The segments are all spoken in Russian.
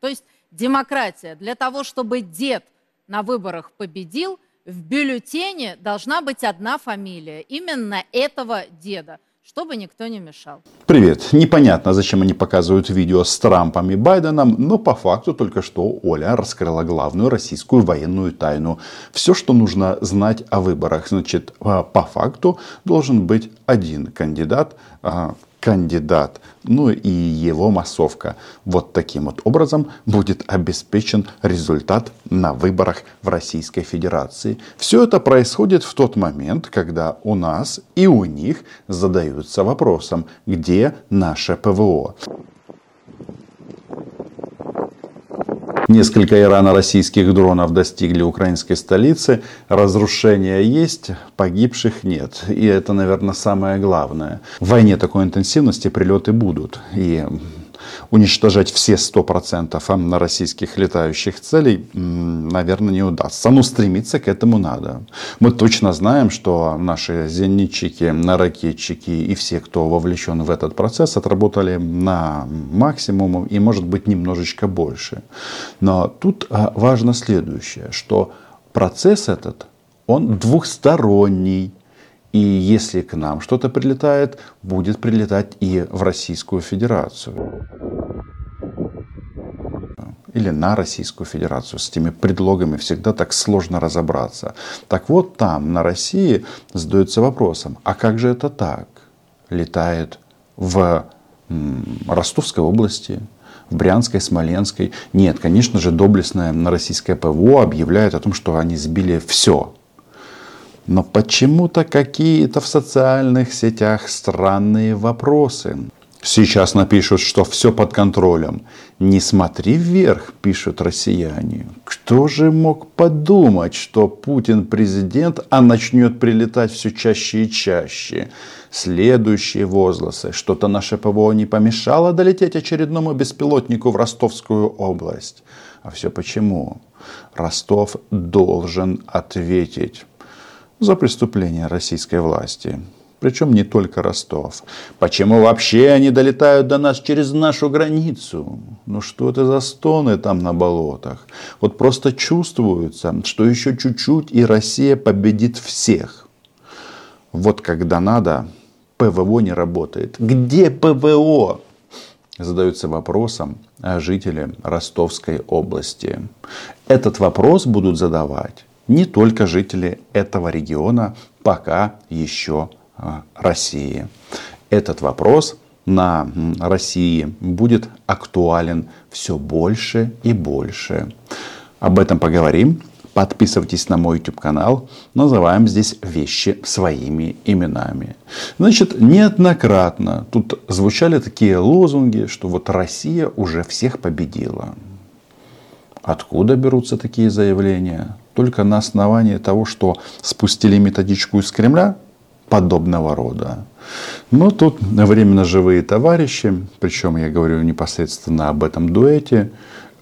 То есть демократия. Для того, чтобы дед на выборах победил, в бюллетене должна быть одна фамилия. Именно этого деда чтобы никто не мешал. Привет. Непонятно, зачем они показывают видео с Трампом и Байденом, но по факту только что Оля раскрыла главную российскую военную тайну. Все, что нужно знать о выборах. Значит, а, по факту должен быть один кандидат, а, кандидат, ну и его массовка. Вот таким вот образом будет обеспечен результат на выборах в Российской Федерации. Все это происходит в тот момент, когда у нас и у них задаются вопросом, где наше ПВО. Несколько ирано-российских дронов достигли украинской столицы. Разрушения есть, погибших нет. И это, наверное, самое главное. В войне такой интенсивности прилеты будут. И уничтожать все 100% на российских летающих целей, наверное, не удастся. Но стремиться к этому надо. Мы точно знаем, что наши зенитчики, ракетчики и все, кто вовлечен в этот процесс, отработали на максимум и, может быть, немножечко больше. Но тут а, важно следующее, что процесс этот, он двухсторонний. И если к нам что-то прилетает, будет прилетать и в Российскую Федерацию. Или на Российскую Федерацию. С этими предлогами всегда так сложно разобраться. Так вот там, на России, задается вопросом, а как же это так? Летает в Ростовской области, в Брянской, Смоленской. Нет, конечно же, доблестное российское ПВО объявляет о том, что они сбили все но почему-то какие-то в социальных сетях странные вопросы. Сейчас напишут, что все под контролем. Не смотри вверх, пишут россияне. Кто же мог подумать, что Путин президент, а начнет прилетать все чаще и чаще? Следующие возгласы. Что-то наше ПВО не помешало долететь очередному беспилотнику в Ростовскую область. А все почему? Ростов должен ответить за преступления российской власти. Причем не только Ростов. Почему вообще они долетают до нас через нашу границу? Ну что это за стоны там на болотах? Вот просто чувствуется, что еще чуть-чуть и Россия победит всех. Вот когда надо, ПВО не работает. Где ПВО? Задаются вопросом жители Ростовской области. Этот вопрос будут задавать не только жители этого региона, пока еще а, России. Этот вопрос на России будет актуален все больше и больше. Об этом поговорим. Подписывайтесь на мой YouTube канал. Называем здесь вещи своими именами. Значит, неоднократно тут звучали такие лозунги, что вот Россия уже всех победила. Откуда берутся такие заявления? Только на основании того, что спустили методичку из Кремля подобного рода. Но тут временно живые товарищи, причем я говорю непосредственно об этом дуэте,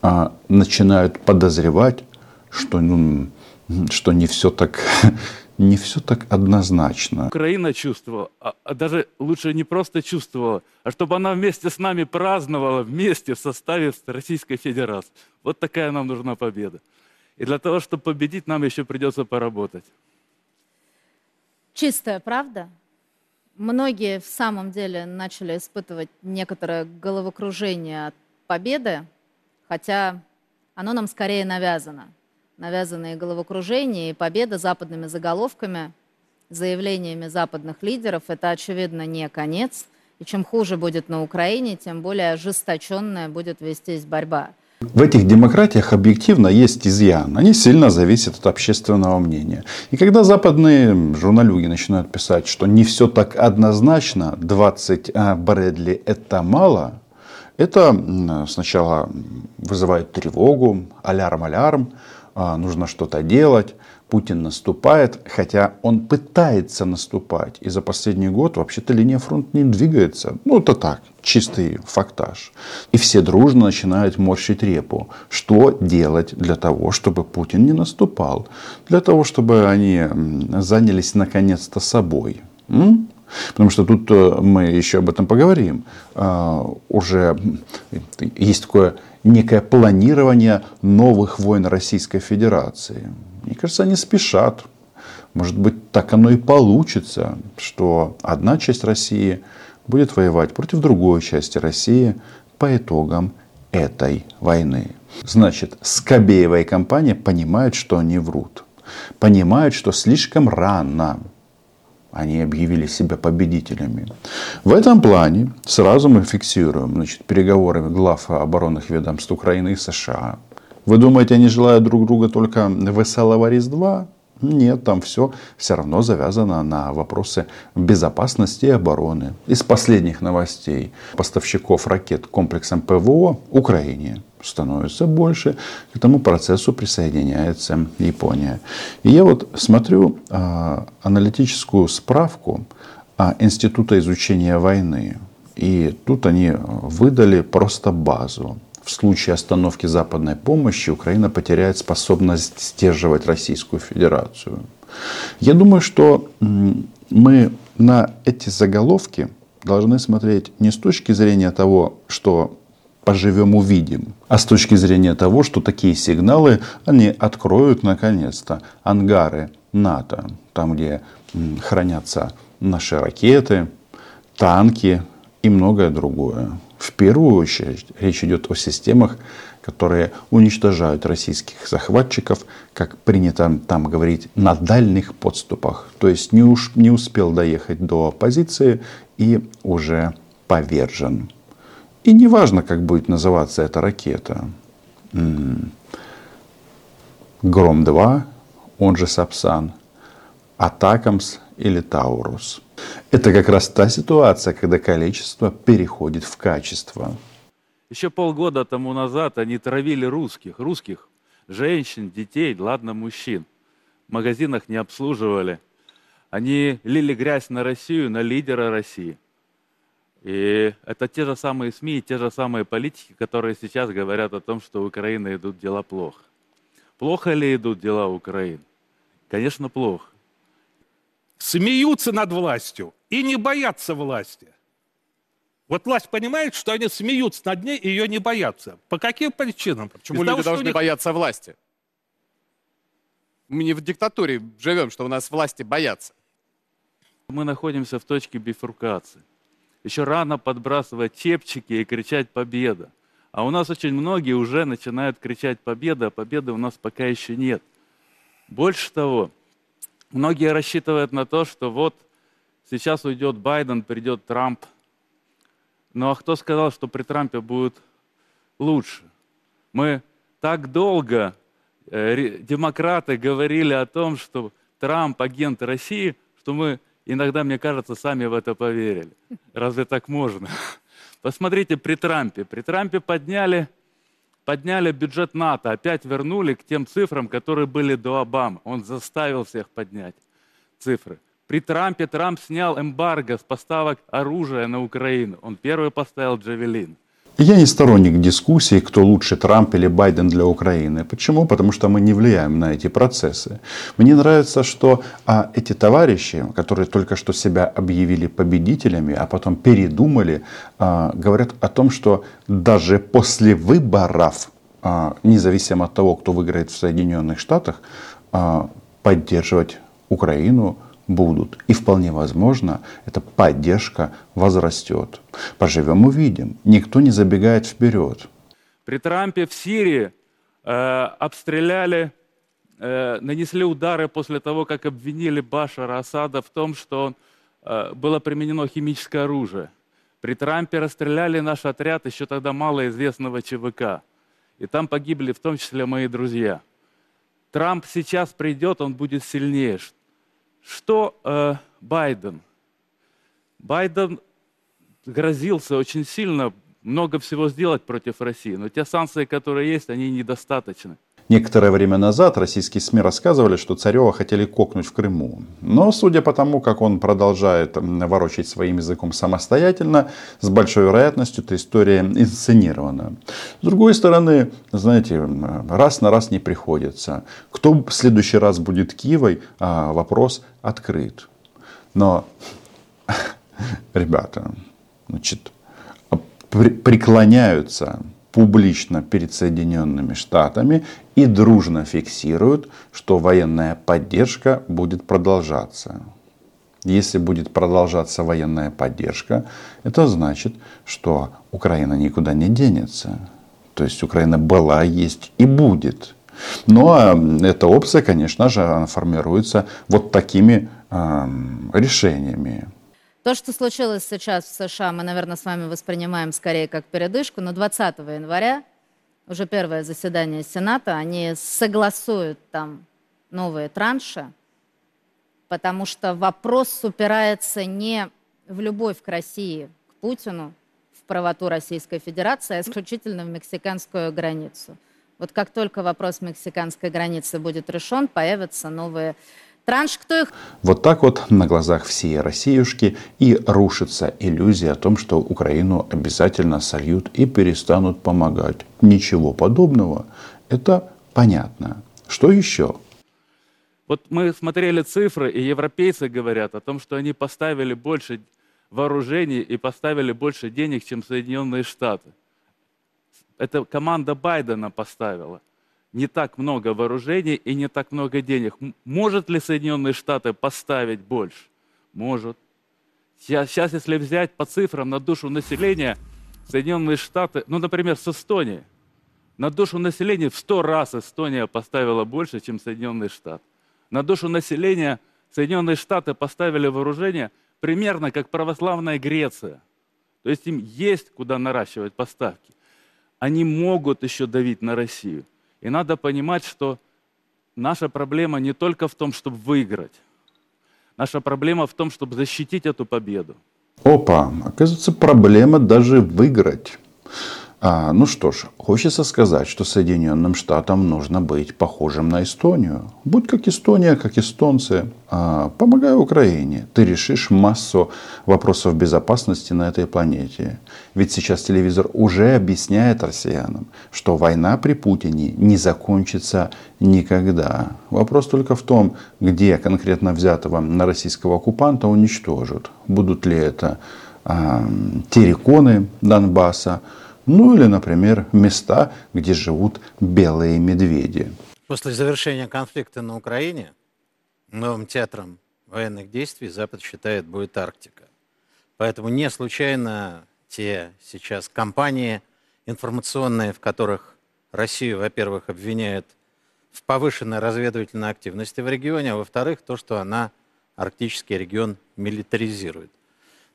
а, начинают подозревать, что, ну, что не все так не все так однозначно. Украина чувствовала, а, а даже лучше не просто чувствовала, а чтобы она вместе с нами праздновала, вместе в составе Российской Федерации. Вот такая нам нужна победа. И для того, чтобы победить, нам еще придется поработать. Чистая правда. Многие в самом деле начали испытывать некоторое головокружение от победы, хотя оно нам скорее навязано. Навязанные головокружения и победа западными заголовками, заявлениями западных лидеров – это, очевидно, не конец. И чем хуже будет на Украине, тем более ожесточенная будет вестись борьба. В этих демократиях объективно есть изъян. Они сильно зависят от общественного мнения. И когда западные журналюги начинают писать, что не все так однозначно, 20 а, Брэдли это мало, это сначала вызывает тревогу, алярм-алярм, нужно что-то делать. Путин наступает, хотя он пытается наступать. И за последний год вообще-то линия фронта не двигается. Ну, это так, чистый фактаж. И все дружно начинают морщить репу. Что делать для того, чтобы Путин не наступал? Для того, чтобы они занялись наконец-то собой. М? Потому что тут э, мы еще об этом поговорим. А, уже есть такое некое планирование новых войн Российской Федерации. Мне кажется, они спешат. Может быть, так оно и получится, что одна часть России будет воевать против другой части России по итогам этой войны. Значит, Скобеева и компания понимают, что они врут. Понимают, что слишком рано они объявили себя победителями. В этом плане сразу мы фиксируем значит, переговоры глав оборонных ведомств Украины и США. Вы думаете, они желают друг друга только веселого Різдва? Нет, там все все равно завязано на вопросы безопасности и обороны. Из последних новостей поставщиков ракет комплексом ПВО Украине становится больше. К этому процессу присоединяется Япония. И я вот смотрю а, аналитическую справку а, Института изучения войны. И тут они выдали просто базу. В случае остановки западной помощи Украина потеряет способность сдерживать Российскую Федерацию. Я думаю, что мы на эти заголовки должны смотреть не с точки зрения того, что поживем увидим, а с точки зрения того, что такие сигналы, они откроют наконец-то ангары НАТО, там, где хранятся наши ракеты, танки и многое другое. В первую очередь речь идет о системах, которые уничтожают российских захватчиков, как принято там говорить, на дальних подступах. То есть не, уж, не успел доехать до позиции и уже повержен. И не важно, как будет называться эта ракета. Гром-2, он же Сапсан, Атакамс или Таурус. Это как раз та ситуация, когда количество переходит в качество. Еще полгода тому назад они травили русских, русских, женщин, детей, ладно, мужчин. В магазинах не обслуживали. Они лили грязь на Россию, на лидера России. И это те же самые СМИ, те же самые политики, которые сейчас говорят о том, что у Украины идут дела плохо. Плохо ли идут дела Украины? Конечно, плохо смеются над властью и не боятся власти. Вот власть понимает, что они смеются над ней и ее не боятся. По каким причинам? Почему Из люди того, должны них... бояться власти? Мы не в диктатуре живем, что у нас власти боятся. Мы находимся в точке бифуркации. Еще рано подбрасывать чепчики и кричать «Победа!». А у нас очень многие уже начинают кричать «Победа!», а победы у нас пока еще нет. Больше того, Многие рассчитывают на то, что вот сейчас уйдет Байден, придет Трамп. Ну а кто сказал, что при Трампе будет лучше? Мы так долго, э, демократы, говорили о том, что Трамп агент России, что мы иногда, мне кажется, сами в это поверили. Разве так можно? Посмотрите, при Трампе. При Трампе подняли подняли бюджет НАТО, опять вернули к тем цифрам, которые были до Обамы. Он заставил всех поднять цифры. При Трампе Трамп снял эмбарго с поставок оружия на Украину. Он первый поставил Джавелин. Я не сторонник дискуссии, кто лучше, Трамп или Байден для Украины. Почему? Потому что мы не влияем на эти процессы. Мне нравится, что а, эти товарищи, которые только что себя объявили победителями, а потом передумали, а, говорят о том, что даже после выборов, а, независимо от того, кто выиграет в Соединенных Штатах, а, поддерживать Украину – будут. И вполне возможно, эта поддержка возрастет. Поживем увидим. Никто не забегает вперед. При Трампе в Сирии э, обстреляли, э, нанесли удары после того, как обвинили Башара Асада в том, что э, было применено химическое оружие. При Трампе расстреляли наш отряд еще тогда малоизвестного ЧВК. И там погибли в том числе мои друзья. Трамп сейчас придет, он будет сильнее. Что э, Байден? Байден грозился очень сильно много всего сделать против России, но те санкции, которые есть, они недостаточны. Некоторое время назад российские СМИ рассказывали, что Царева хотели кокнуть в Крыму. Но судя по тому, как он продолжает ворочать своим языком самостоятельно, с большой вероятностью эта история инсценирована. С другой стороны, знаете, раз на раз не приходится. Кто в следующий раз будет Киевой, а, вопрос открыт. Но ребята, значит, преклоняются публично перед Соединенными Штатами и дружно фиксируют, что военная поддержка будет продолжаться. Если будет продолжаться военная поддержка, это значит, что Украина никуда не денется. То есть Украина была, есть и будет. Но эта опция, конечно же, она формируется вот такими э, решениями. То, что случилось сейчас в США, мы, наверное, с вами воспринимаем скорее как передышку, но 20 января, уже первое заседание Сената, они согласуют там новые транши, потому что вопрос упирается не в любовь к России, к Путину, в правоту Российской Федерации, а исключительно в мексиканскую границу. Вот как только вопрос мексиканской границы будет решен, появятся новые Транш, кто их... Вот так вот на глазах всей Россиюшки и рушится иллюзия о том, что Украину обязательно сольют и перестанут помогать. Ничего подобного. Это понятно. Что еще? Вот мы смотрели цифры, и европейцы говорят о том, что они поставили больше вооружений и поставили больше денег, чем Соединенные Штаты. Это команда Байдена поставила – не так много вооружений и не так много денег. Может ли Соединенные Штаты поставить больше? Может. Сейчас, если взять по цифрам на душу населения, Соединенные Штаты, ну, например, с Эстонией, на душу населения в 100 раз Эстония поставила больше, чем Соединенные Штаты. На душу населения Соединенные Штаты поставили вооружение примерно как православная Греция. То есть им есть куда наращивать поставки. Они могут еще давить на Россию. И надо понимать, что наша проблема не только в том, чтобы выиграть. Наша проблема в том, чтобы защитить эту победу. Опа, оказывается, проблема даже выиграть. А, ну что ж, хочется сказать, что Соединенным Штатам нужно быть похожим на Эстонию. Будь как Эстония, как эстонцы. А, помогай Украине. Ты решишь массу вопросов безопасности на этой планете. Ведь сейчас телевизор уже объясняет россиянам, что война при Путине не закончится никогда. Вопрос только в том, где конкретно взятого на российского оккупанта уничтожат. Будут ли это а, терриконы Донбасса, ну или, например, места, где живут белые медведи. После завершения конфликта на Украине новым театром военных действий Запад считает будет Арктика. Поэтому не случайно те сейчас компании информационные, в которых Россию, во-первых, обвиняют в повышенной разведывательной активности в регионе, а во-вторых, то, что она арктический регион милитаризирует.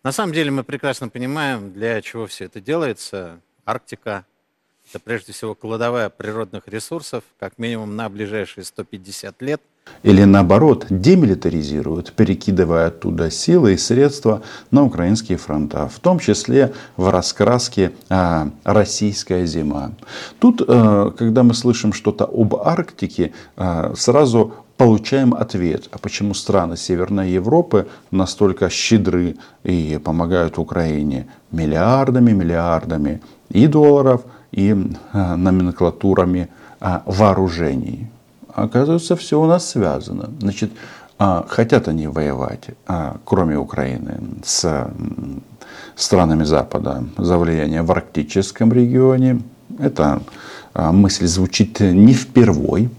На самом деле мы прекрасно понимаем, для чего все это делается. Арктика – это прежде всего кладовая природных ресурсов, как минимум на ближайшие 150 лет. Или наоборот, демилитаризируют, перекидывая оттуда силы и средства на украинские фронта, в том числе в раскраске а, «Российская зима». Тут, а, когда мы слышим что-то об Арктике, а, сразу получаем ответ, а почему страны Северной Европы настолько щедры и помогают Украине миллиардами, миллиардами и долларов, и э, номенклатурами э, вооружений. Оказывается, все у нас связано. Значит, а, хотят они воевать, а, кроме Украины, с странами Запада за влияние в арктическом регионе. Это а, мысль звучит не впервой.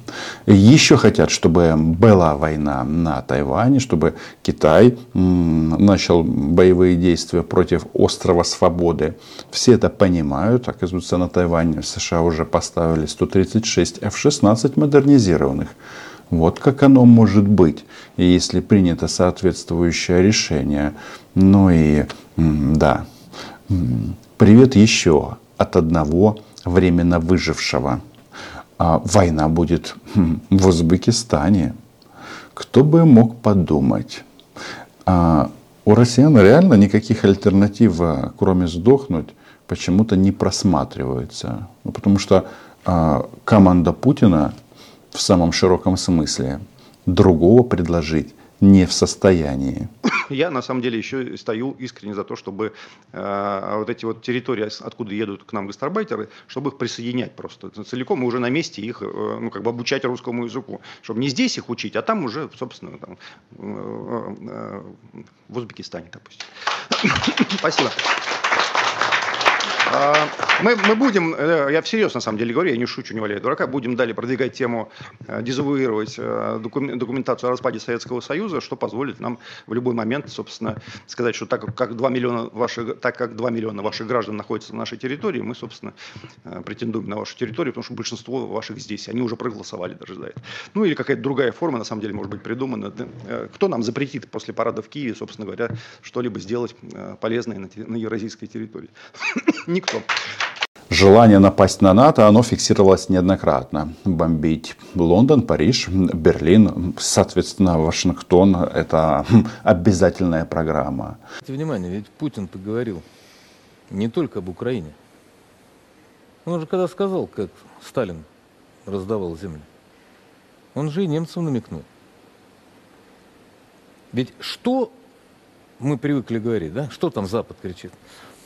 Еще хотят, чтобы была война на Тайване, чтобы Китай начал боевые действия против острова Свободы. Все это понимают. Оказывается, на Тайване США уже поставили 136 F-16 модернизированных. Вот как оно может быть, если принято соответствующее решение. Ну и да, привет еще от одного временно выжившего. А война будет хм, в Узбекистане. Кто бы мог подумать? А у россиян реально никаких альтернатив, а, кроме сдохнуть, почему-то не просматривается. Ну, потому что команда Путина в самом широком смысле другого предложить не в состоянии. Я на самом деле еще стою искренне за то, чтобы э, вот эти вот территории, откуда едут к нам гастарбайтеры, чтобы их присоединять просто целиком и уже на месте их, э, ну как бы обучать русскому языку, чтобы не здесь их учить, а там уже, собственно, там, э, э, в Узбекистане, допустим. Спасибо. А, мы, мы будем, э, я всерьез на самом деле говорю, я не шучу, не валяю дурака, будем далее продвигать тему, э, дезавуировать э, документацию о распаде Советского Союза, что позволит нам в любой момент, собственно, сказать, что так как 2 миллиона ваших, так как 2 миллиона ваших граждан находятся на нашей территории, мы, собственно, претендуем на вашу территорию, потому что большинство ваших здесь, они уже проголосовали даже за это. Ну или какая-то другая форма, на самом деле, может быть придумана. Кто нам запретит после парада в Киеве, собственно говоря, что-либо сделать полезное на, на евразийской территории? Никто. Желание напасть на НАТО, оно фиксировалось неоднократно. Бомбить Лондон, Париж, Берлин, соответственно, Вашингтон – это обязательная программа. Внимание, ведь Путин поговорил не только об Украине. Он же когда сказал, как Сталин раздавал землю, он же и немцам намекнул. Ведь что мы привыкли говорить, да? Что там Запад кричит?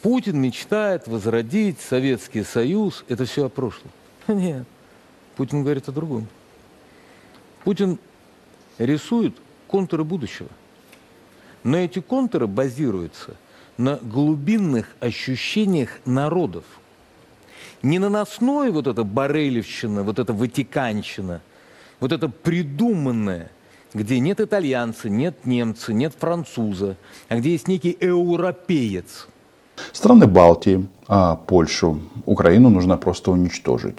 Путин мечтает возродить Советский Союз. Это все о прошлом. Нет. Путин говорит о другом. Путин рисует контуры будущего. Но эти контуры базируются на глубинных ощущениях народов. Не наносной вот эта барелевщина, вот эта ватиканщина, вот это придуманное, где нет итальянца, нет немца, нет француза, а где есть некий европеец – Страны Балтии, а Польшу, Украину нужно просто уничтожить.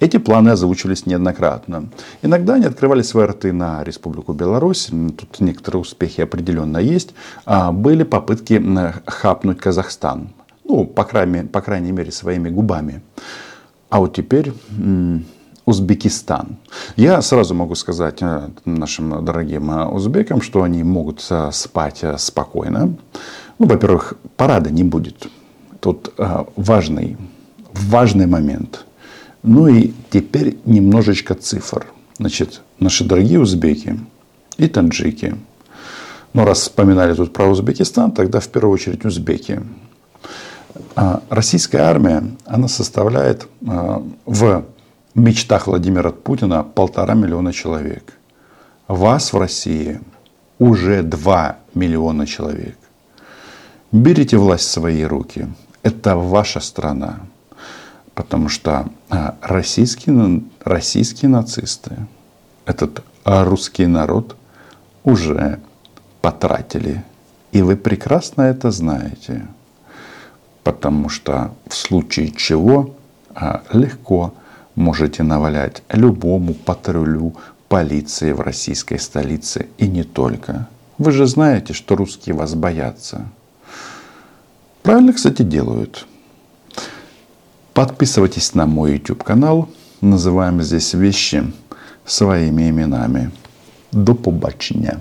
Эти планы озвучивались неоднократно. Иногда они открывали свои рты на Республику Беларусь, тут некоторые успехи определенно есть. А были попытки хапнуть Казахстан, ну, по крайней, по крайней мере, своими губами. А вот теперь Узбекистан. Я сразу могу сказать э, нашим дорогим э, узбекам, что они могут э, спать спокойно. Ну, во-первых, парада не будет. Тут э, важный, важный момент. Ну и теперь немножечко цифр. Значит, наши дорогие узбеки и таджики. Ну, раз вспоминали тут про Узбекистан, тогда в первую очередь узбеки. А российская армия, она составляет а, в мечтах Владимира Путина полтора миллиона человек. Вас в России уже 2 миллиона человек. Берите власть в свои руки. Это ваша страна. Потому что а, российские, российские нацисты, этот русский народ уже потратили. И вы прекрасно это знаете. Потому что в случае чего а, легко можете навалять любому патрулю полиции в российской столице и не только. Вы же знаете, что русские вас боятся. Правильно, кстати, делают. Подписывайтесь на мой YouTube канал. Называем здесь вещи своими именами. До побачення.